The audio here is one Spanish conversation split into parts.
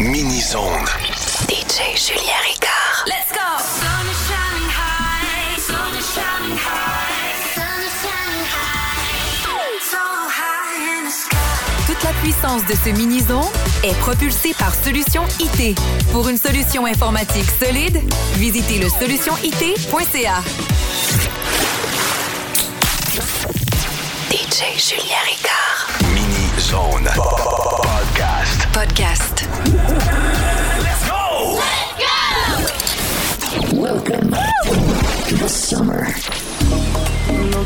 Mini-zone. DJ Julien Ricard. Let's go! Shining high. Shining high. Toute la puissance de ce mini-zone est propulsée par Solution IT. Pour une solution informatique solide, visitez le solutionit.ca. DJ Julien Ricard. Mini Zone Podcast. Podcast. summer. No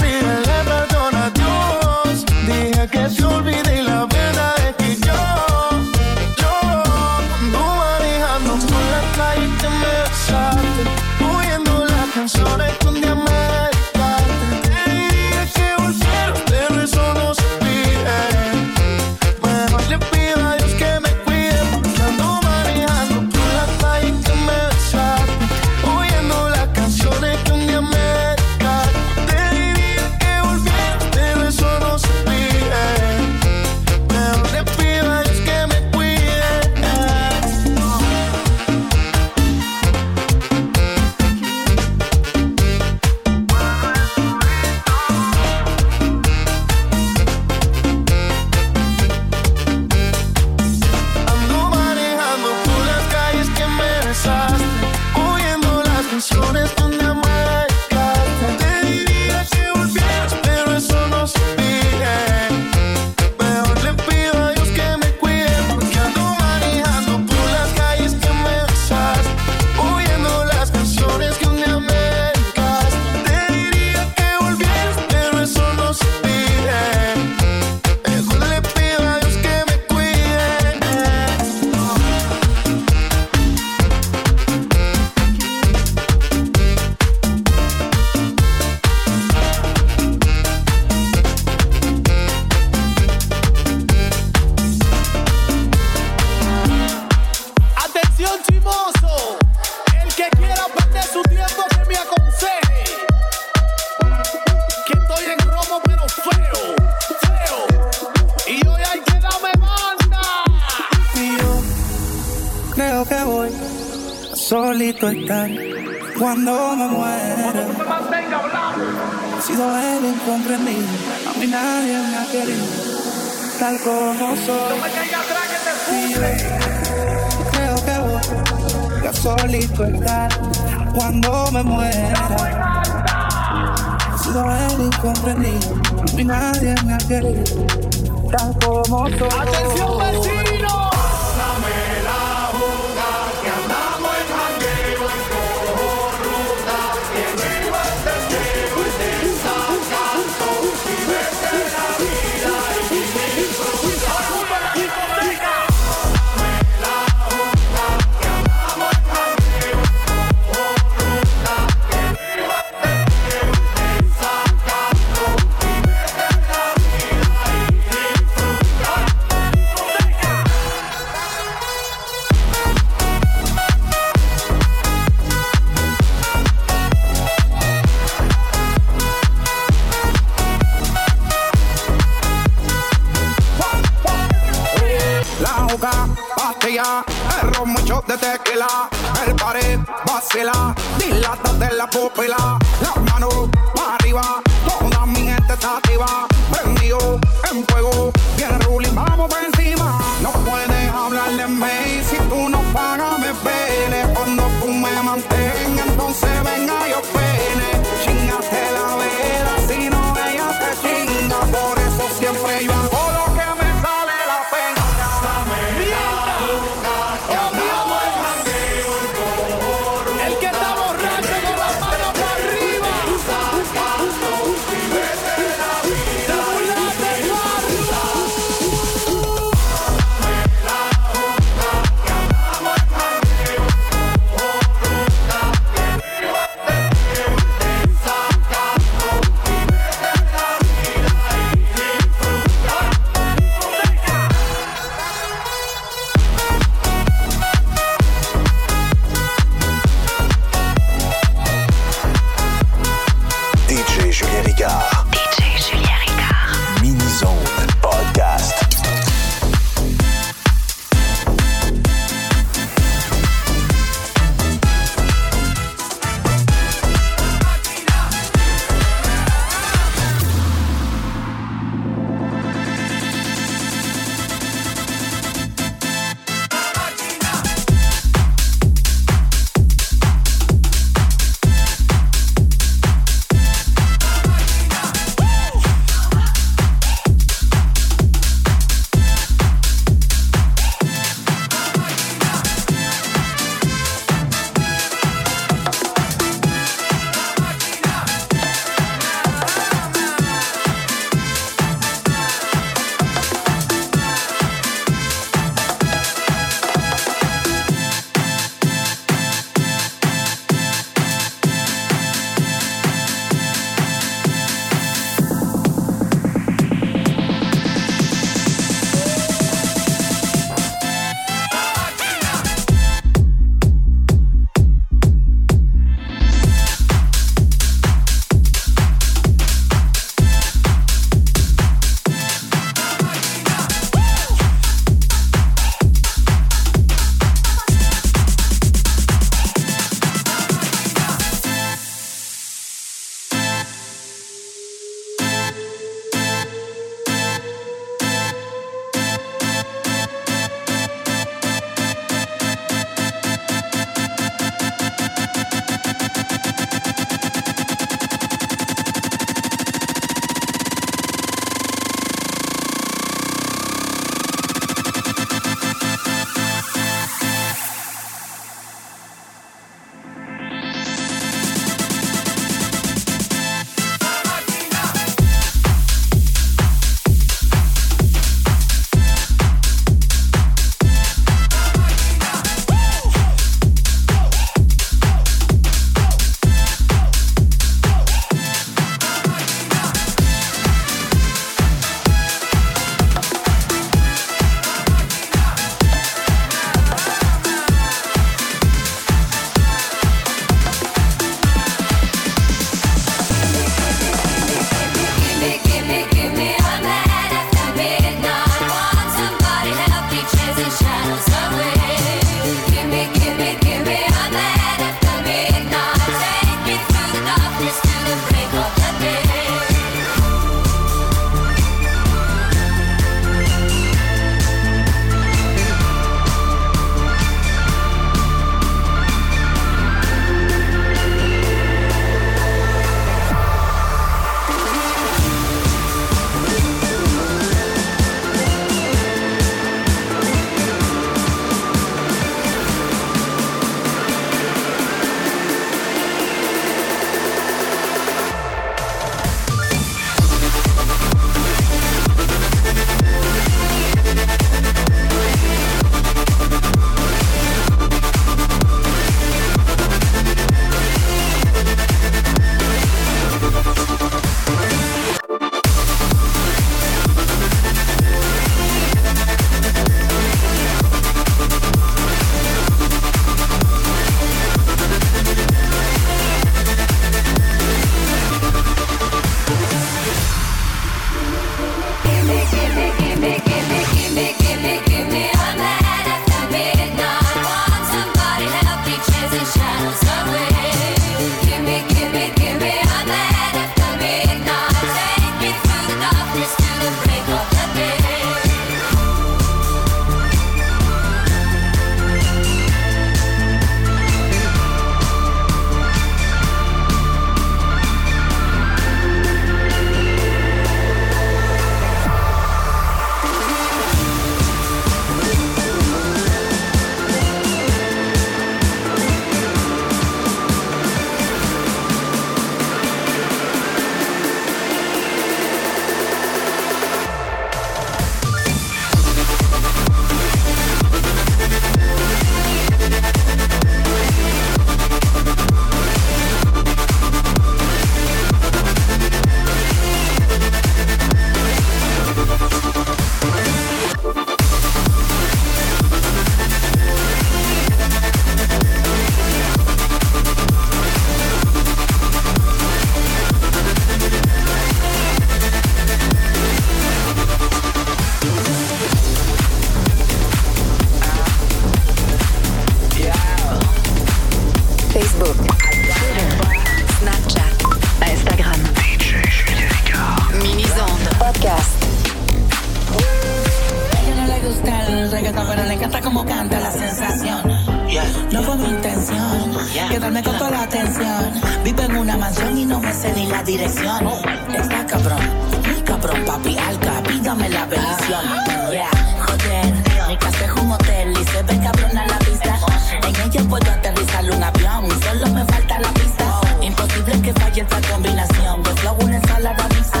pídame la bendición. Yeah, joder, mi casa es un hotel y se ve cabrón a la vista. En ella puedo aterrizar un avión, solo me falta la pista. Imposible que falle esta combinación de flow, una ensalada mixta.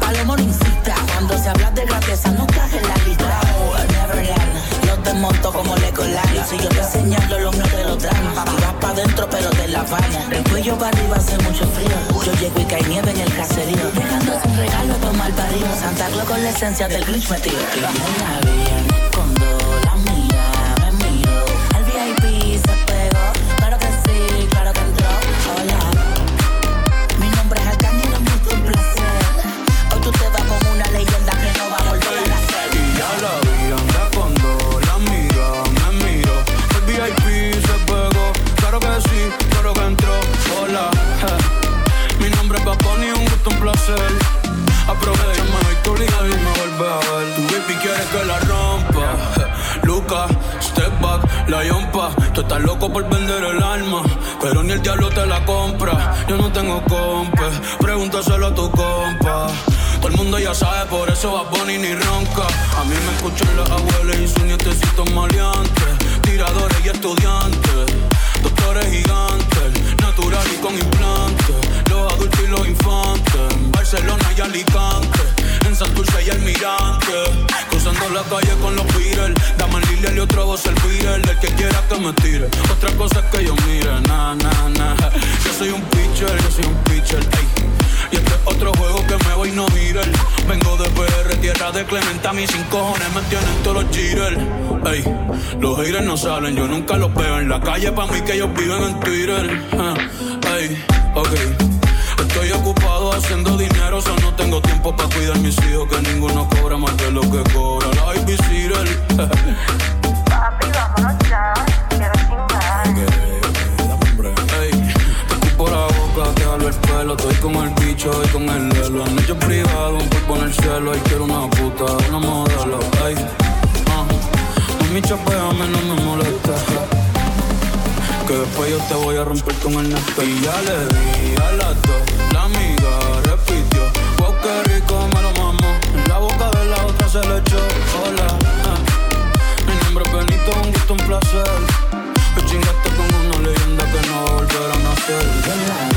Palomo incita, cuando se habla de grandeza no caje la lista. Oh, Neverland, los desmonto como Legoland. Si yo te señalo, los míos te lo dan. Y vas pa' dentro, pero de la Habana. Del cuello para arriba hace mucho frío. Yo llego y cae nieve en el caserío. Dejando sin regalo tomar parido. Santa Claus con la esencia del glitch metido. Estás loco por vender el alma, pero ni el diablo te la compra. Yo no tengo compa, pregúntaselo a tu compa. Todo el mundo ya sabe, por eso va Bonnie ni ronca. A mí me escuchan las abuelas y sus nietecitos maleantes. Tiradores y estudiantes, doctores gigantes, natural y con implantes. Los adultos y los infantes, Barcelona y Alicante. En Santurce y Almirante, cruzando la calle con los Beatles. Dame Lilial y otro voz el Beatle. El que quiera que me tire, otra cosa que yo mire. Na, na, na. Yo soy un pitcher, yo soy un pitcher, ey. Y este es otro juego que me voy no girar. Vengo de PR, tierra de Clementa, mis cinco cojones me tienen todos los jitters. Ey, los haters no salen, yo nunca los veo en la calle, pa' mí que ellos viven en Twitter. Ah, Ey, ok. Estoy ocupado haciendo dinero, solo no tengo tiempo para cuidar mis hijos, que ninguno cobra más de lo que cobra la babysitter. Papi, vámonos ya. Quiero chingar. Ey, te escupo la boca, te jalo el pelo, estoy con el bicho y con el lelo. Anillo privado, un cuerpo en el cielo, y quiero una puta, una modelo. Ey, ah, mami, chapeame, no me molesta. Que después yo te voy a romper con el nepe. Y ya le di a las dos, la amiga repitió. Wow, qué rico me lo mamo. En la boca de la otra se le echó. Hola, ah. Mi nombre es Benito, un gusto, un placer. Me chingaste con una leyenda que no va a volver a nacer.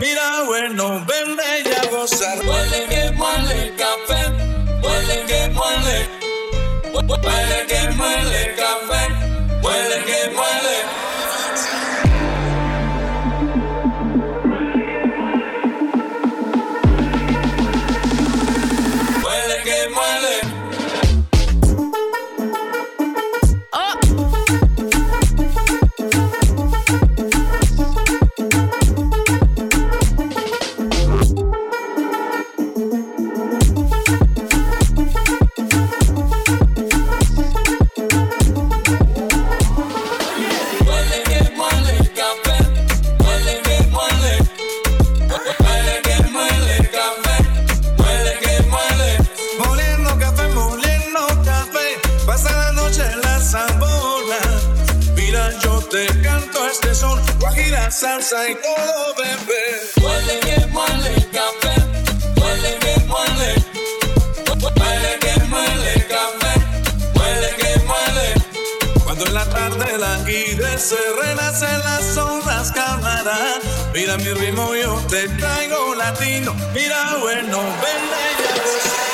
Mira, bueno, ven ya gozar. Huele que muele café, huele que muele, huele que muele café, huele que muele. Salsa y todo, bebé. Huele que muele café, huele que muele, huele que muele café, huele que muele. Cuando en la tarde la guide se renacen las ondas cámara. Mira mi ritmo, yo te traigo latino. Mira, bueno, ven ya gozar.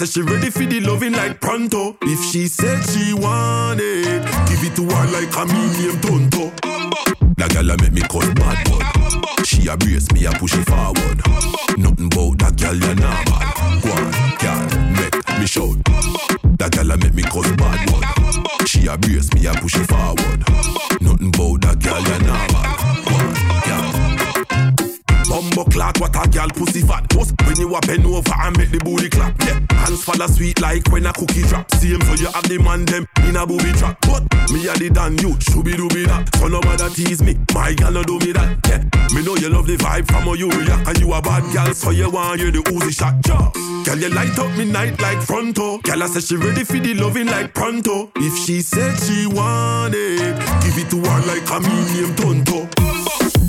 Said she ready for Like when a cookie drop, same so you have the man them in a booby trap. But me a the damn you, should be do me that. So nobody tease me, my gal no do me that. Yeah, me know you love the vibe from how you react, and you a bad gal, so you want you the Uzi shot. Yeah. Girl, you light up midnight like fronto. Girl, I said she ready for the loving like pronto. If she said she want it, give it to her like a medium tonto.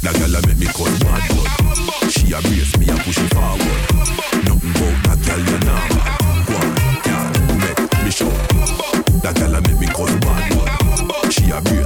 That girl a make me call mad blood. She embrace me and push it forward. Nothing about that girl you know. That girl a make me cross back. She a beautiful.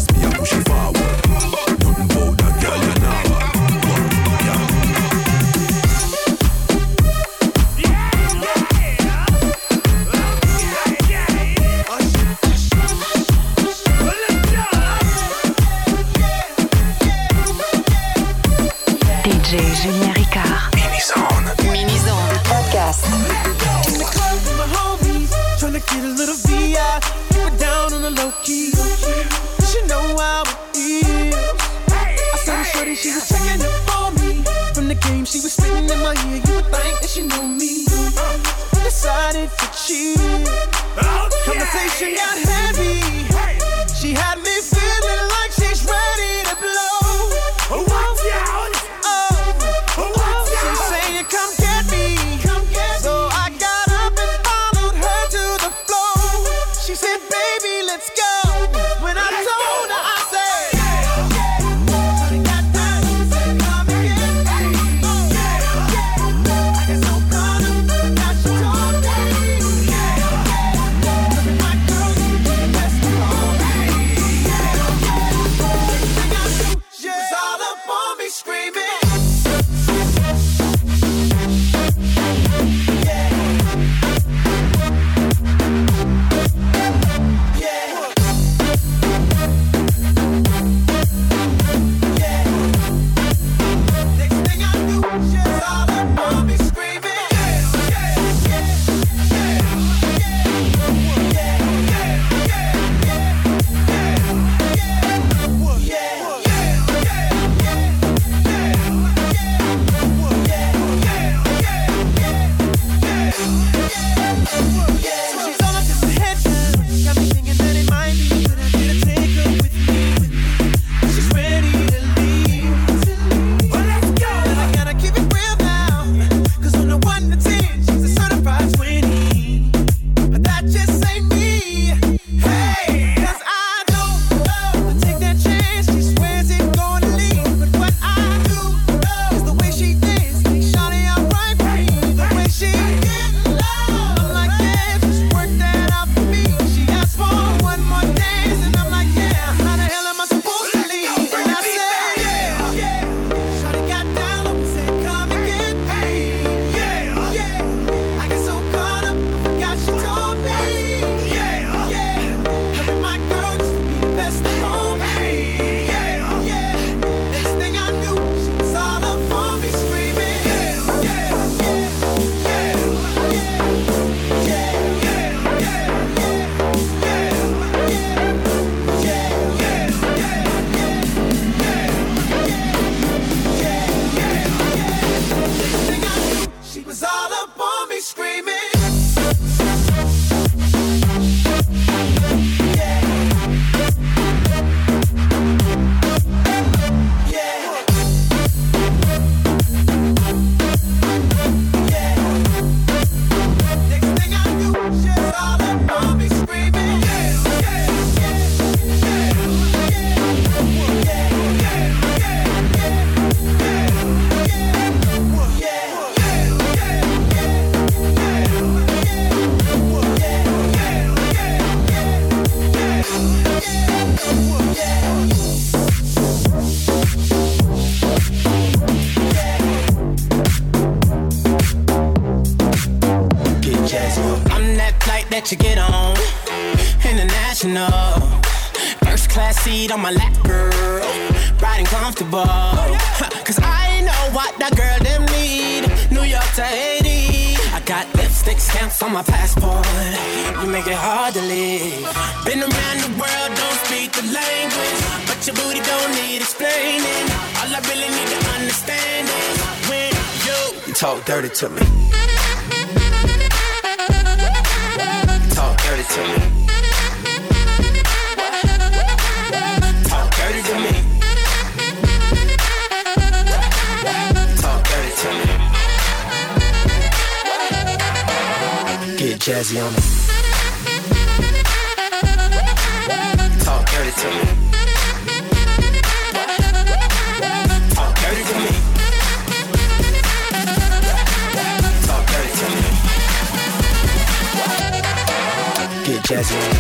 Your booty don't need explaining. All I really need to understand is when you, you talk dirty to me. Talk dirty to me. Talk dirty to me. Talk dirty to me. Get jazzy on me. rising.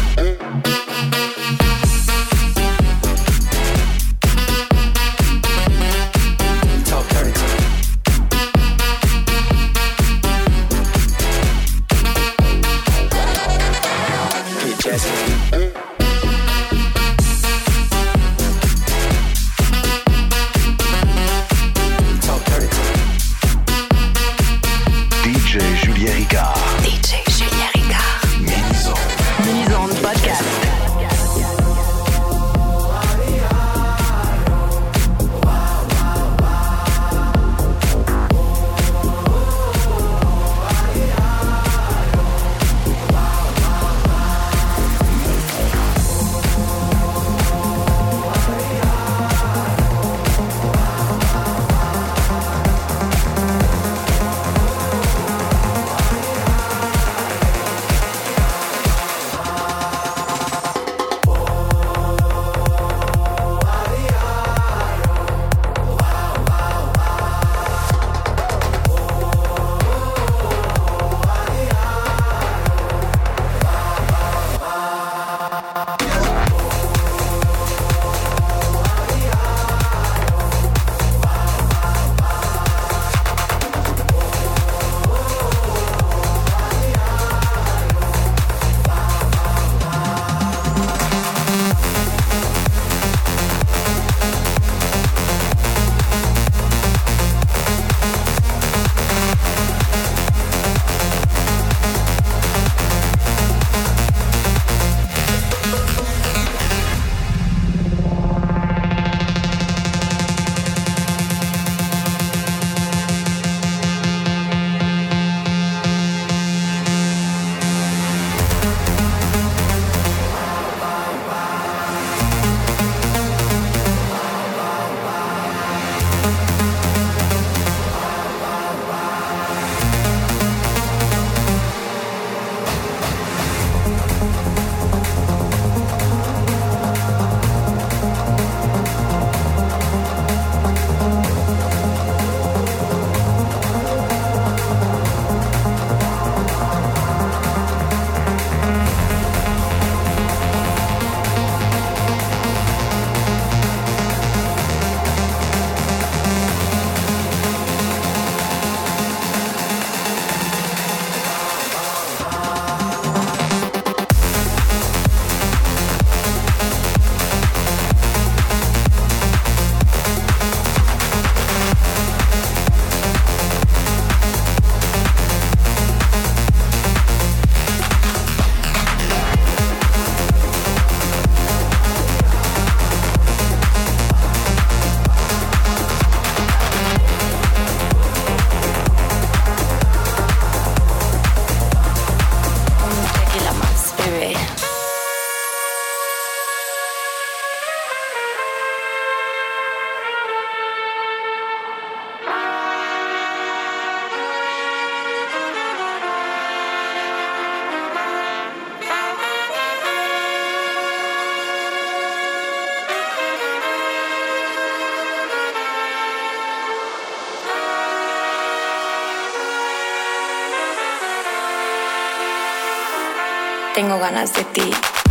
tengo ganas de ti.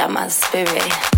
I'm my spirit.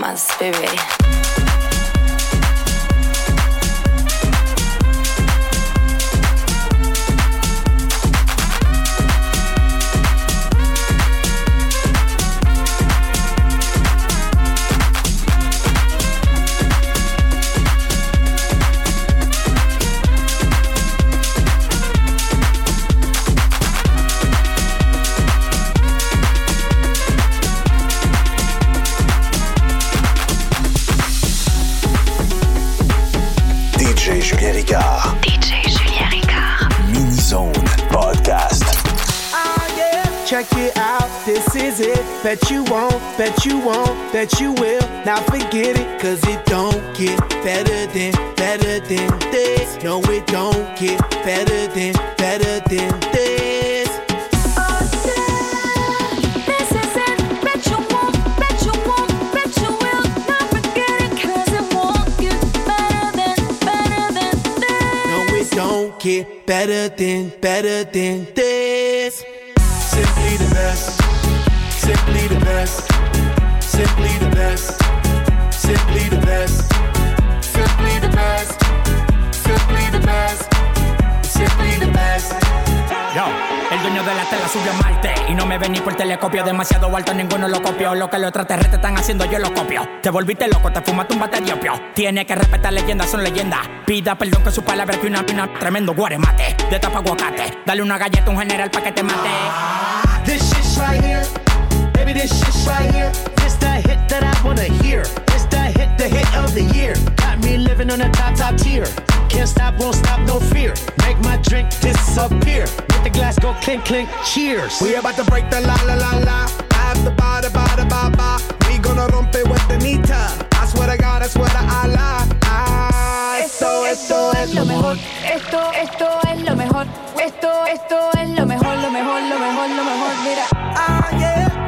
my spirit. Bet you will. Now forget it, cause it don't get better than, better than this. No, it don't get better than, better than this. This is it. Bet you won't, de la tela subió a Marte. Y no me ven ni por telescopio Demasiado alto, ninguno lo copió. Lo que los extraterrestres están haciendo, yo lo copio. Te volviste loco, te fumaste un bate de opio. Tiene que respetar leyendas, son leyendas. Pida perdón que su palabra que una pina. Tremendo guaremate, de tapa aguacate. Dale una galleta a un general pa' que te mate. This shit's right here. Baby, this shit's right here. This hit that I wanna hear. This the hit, of the year. Got me living on a top, top tier. Can't stop, won't stop, no fear. Make my drink disappear. Let the glass go clink, clink. Cheers. We about to break the la la la la. After ba da ba da ba ba. We gonna rompe with the nita. I swear to God, I swear to Allah. Ah, esto, esto es lo mejor. Esto, esto es lo mejor. Esto, esto es lo mejor, lo mejor, lo mejor, lo mejor. Mira. Ah, yeah.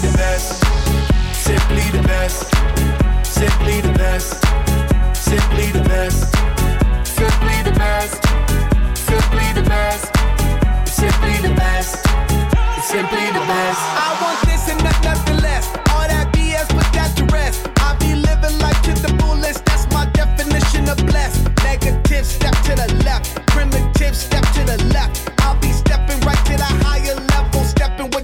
The best, simply the best, simply the best, simply the best, simply the best, simply the best, simply the best, simply the best. I want this and not nothing less. All that BS, put that to rest. I be living life to the fullest. That's my definition of blessed. Negative, step to the left. Primitive, step to the left.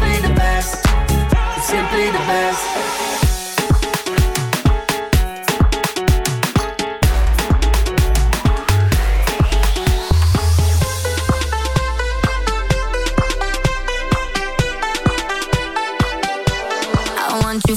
simply the best, simply the best. I want you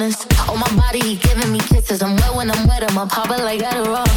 business. On oh, my body, he giving me kisses. I'm wet when I'm wet, I'm a popper like Adderall.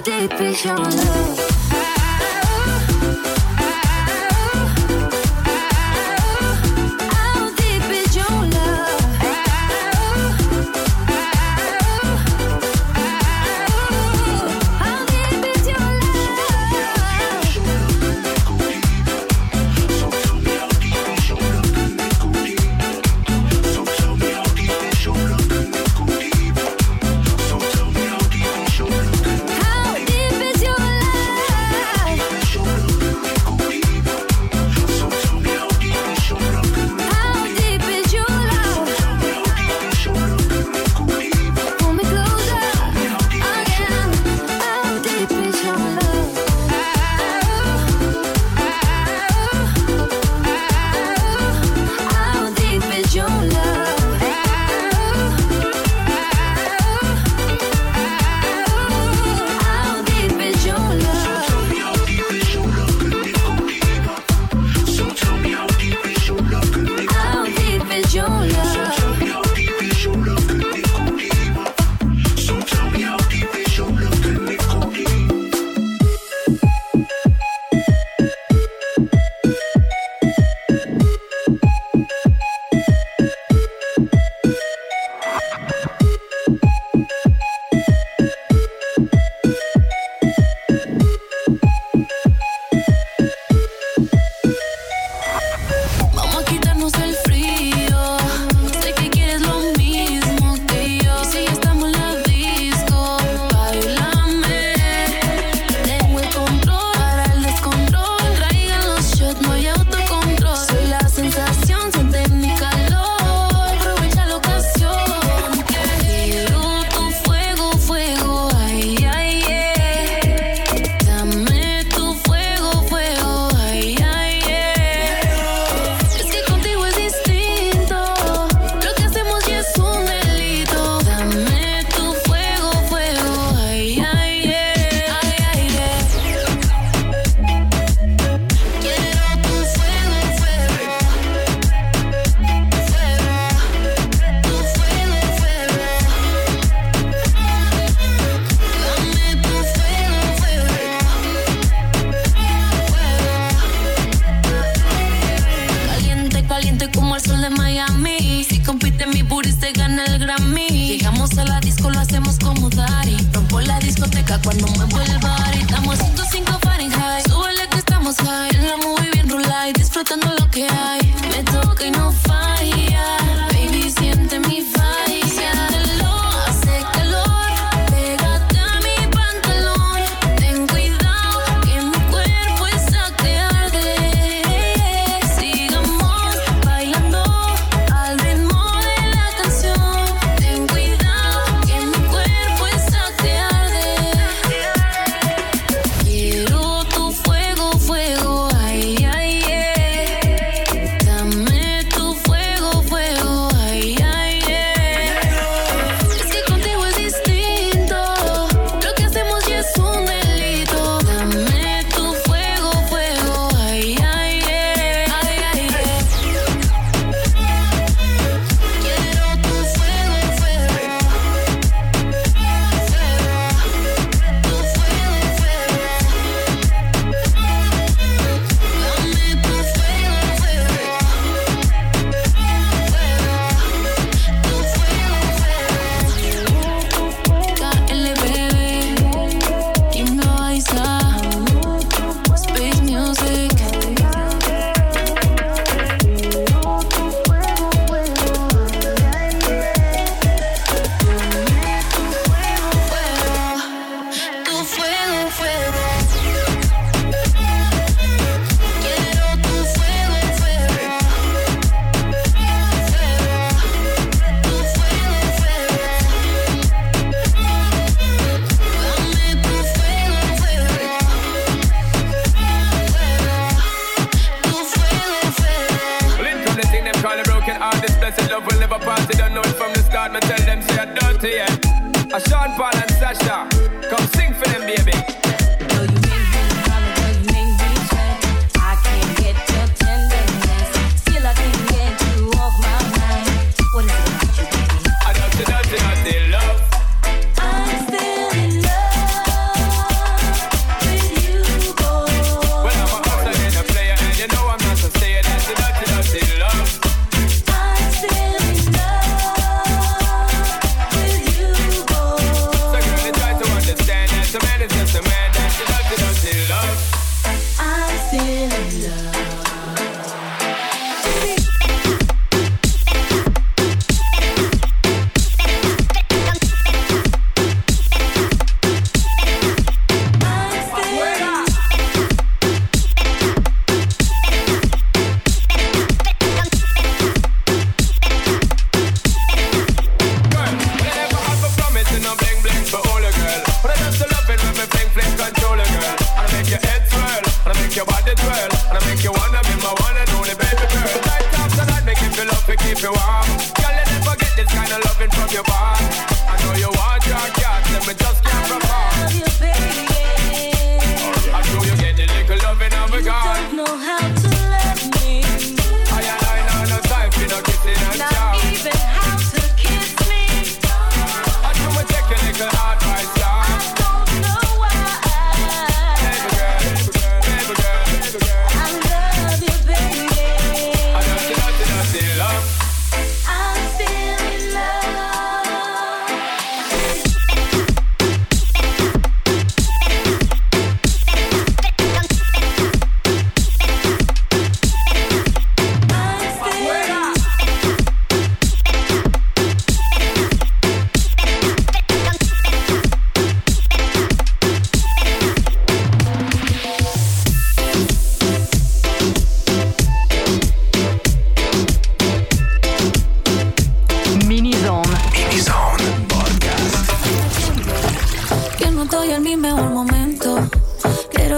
Deep is your love? yeah. A Sean Paul and Sasha.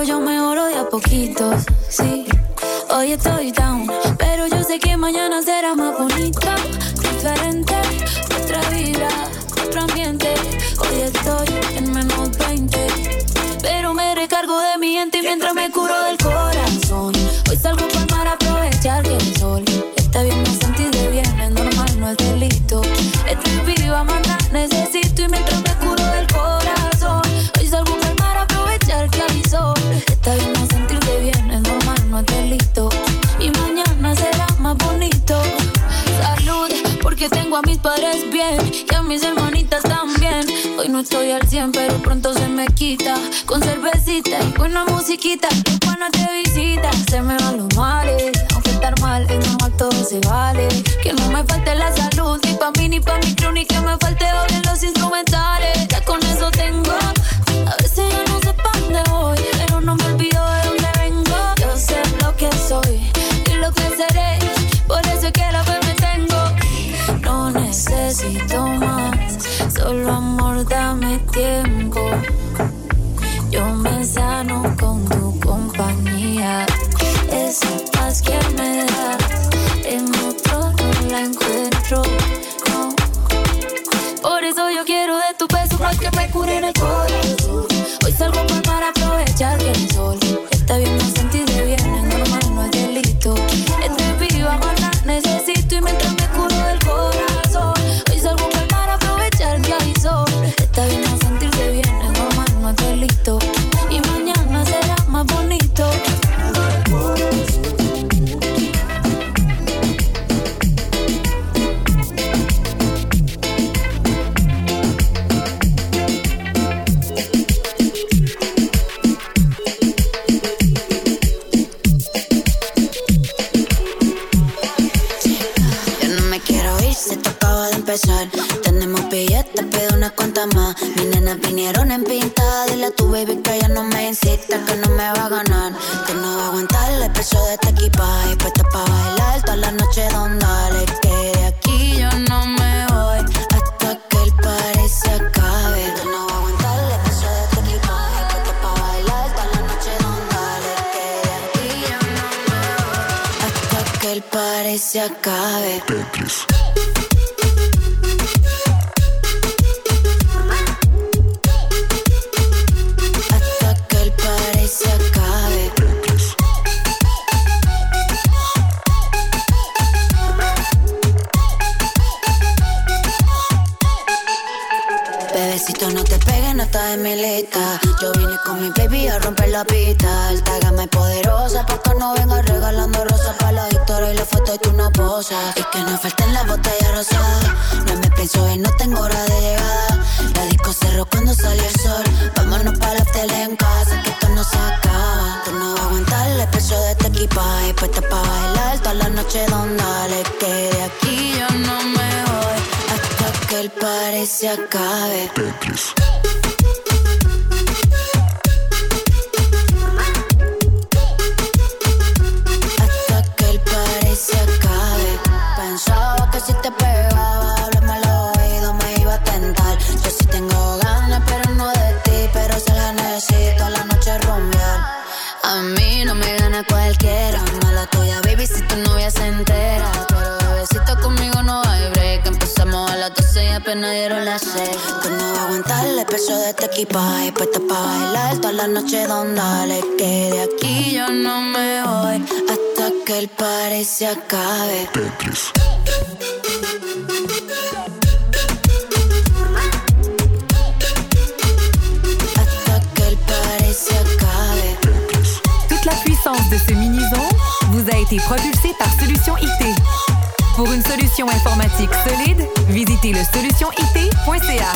pero yo mejoro de a poquitos, sí. Hoy estoy down, pero yo sé que mañana será más bonito, diferente. Otra vida, otro ambiente. Hoy estoy en menos 20, pero me recargo de mi gente mientras me curo del corazón. Hoy salgo para aprovechar que el sol está bien, me sentí de bien, es normal, no es delito. Estoy viva, más necesito y mientras me a mis padres bien y a mis hermanitas también. Hoy no estoy al 100, pero pronto se me quita. Con cervecita y buena musiquita. Pana te visita. Se me van los males. Aunque estar mal es normal, todo se vale. Que no me falte la salud, ni pa' mí, ni pa' mi crew, ni que me falte odio en los instrumentales. Tiempo. Yo me sano con tu compañía. Esa paz que me das, en otro no la encuentro. No. Por eso yo quiero de tu beso para que me cure el corazón. Nenas vinieron en pintada. Dile a tu baby que ella no me insista, que no me va a ganar. Que no va a aguantar el peso de este equipaje. Puesta pa' bailar toda la noche donde dale. Que de aquí yo no me voy hasta que el party se acabe. Que no va a aguantar el peso de este equipaje. Puesta pa' bailar toda la noche donde dale. Que de aquí yo no me voy hasta que el party se acabe. Hasta Yo vine con mi baby a romper la pista. Alta gama y poderosa, porque no venga regalando rosas para la historia y la foto y tú no posas. Y que no falten las botellas rosadas. No me pienso y no tengo hora de llegada. La disco cerró cuando salió el sol. Vámonos para la tele en casa, que esto no se acaba. Tú no vas a aguantar el peso de este equipaje. Puesta pa' bailar toda la noche donde dale. Que de aquí yo no me voy hasta que el party se acabe. Hasta este equipaje. Puesta pa' bailar toda la noche donde dale. Que de aquí yo no me voy hasta que el party se acabe. Hasta que el party se acabe. Toute la puissance de ce mini-zone vous a été propulsée par Solution IT. Pour une solution informatique solide, visitez le solutionit.ca.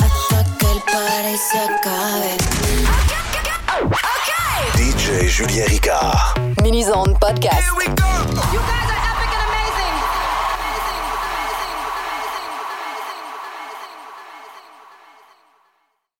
DJ Julien Ricard. Mini's Podcast. Here we go. You